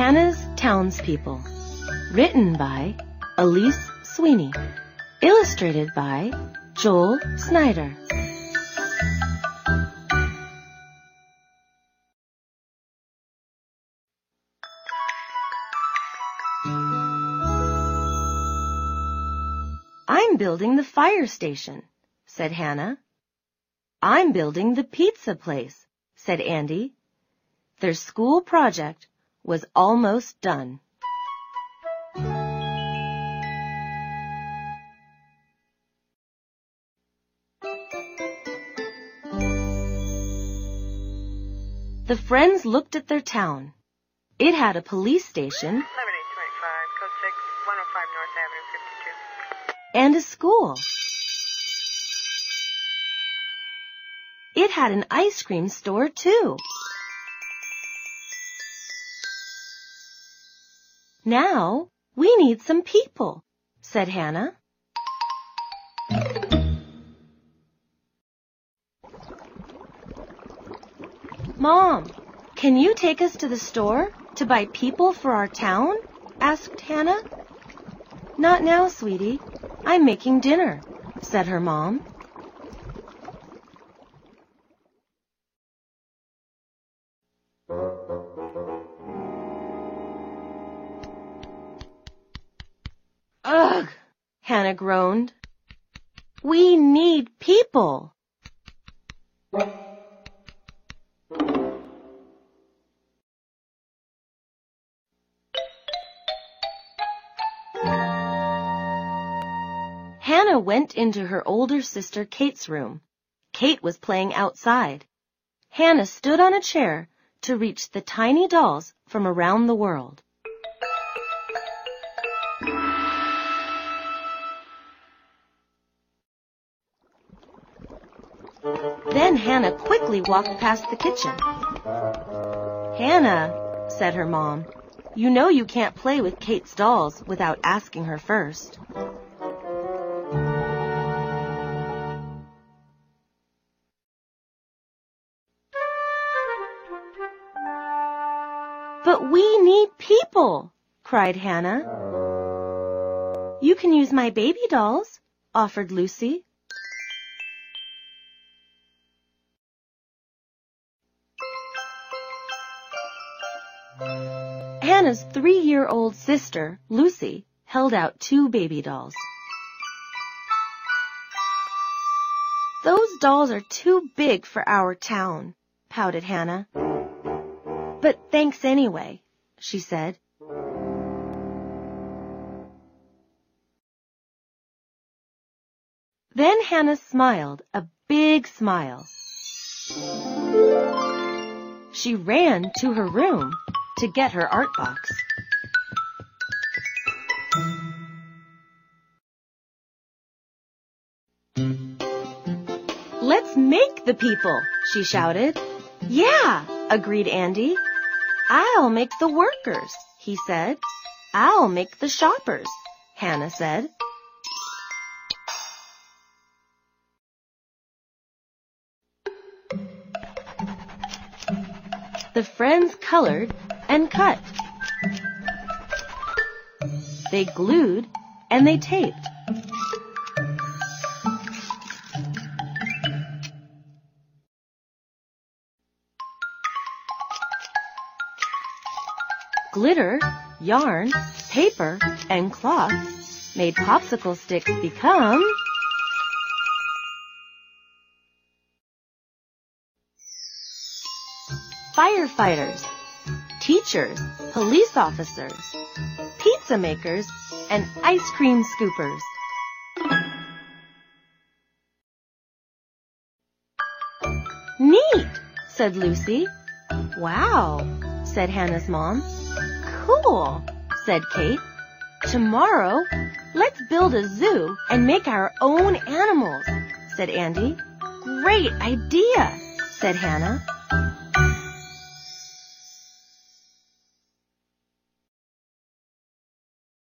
Hannah's Townspeople. Written by Elise Sweeney. Illustrated by Joel Snyder. I'm building the fire station, said Hannah. I'm building the pizza place, said Andy. Their school project was almost done. The friends looked at their town. It had a police station 7825, code 6, 105 North Avenue 52. and a school. It had an ice cream store too. Now we need some people, said Hannah. Mom, can you take us to the store to buy people for our town? asked Hannah. Not now, sweetie. I'm making dinner, said her mom. Hannah groaned. We need people. Hannah went into her older sister Kate's room. Kate was playing outside. Hannah stood on a chair to reach the tiny dolls from around the world. Then Hannah quickly walked past the kitchen. Hannah, said her mom, you know you can't play with Kate's dolls without asking her first. But we need people, cried Hannah. You can use my baby dolls, offered Lucy. Hannah's three-year-old sister, Lucy, held out two baby dolls. Those dolls are too big for our town, pouted Hannah. But thanks anyway, she said. Then Hannah smiled a big smile. She ran to her room to get her art box. Let's make the people, she shouted. Yeah, agreed Andy. I'll make the workers, he said. I'll make the shoppers, Hannah said. The friends colored and cut. They glued and they taped. Glitter, yarn, paper, and cloth made popsicle sticks become firefighters, teachers, police officers, pizza makers, and ice cream scoopers. Neat, said Lucy. Wow, said Hannah's mom. Cool, said Kate. Tomorrow, let's build a zoo and make our own animals, said Andy. Great idea, said Hannah.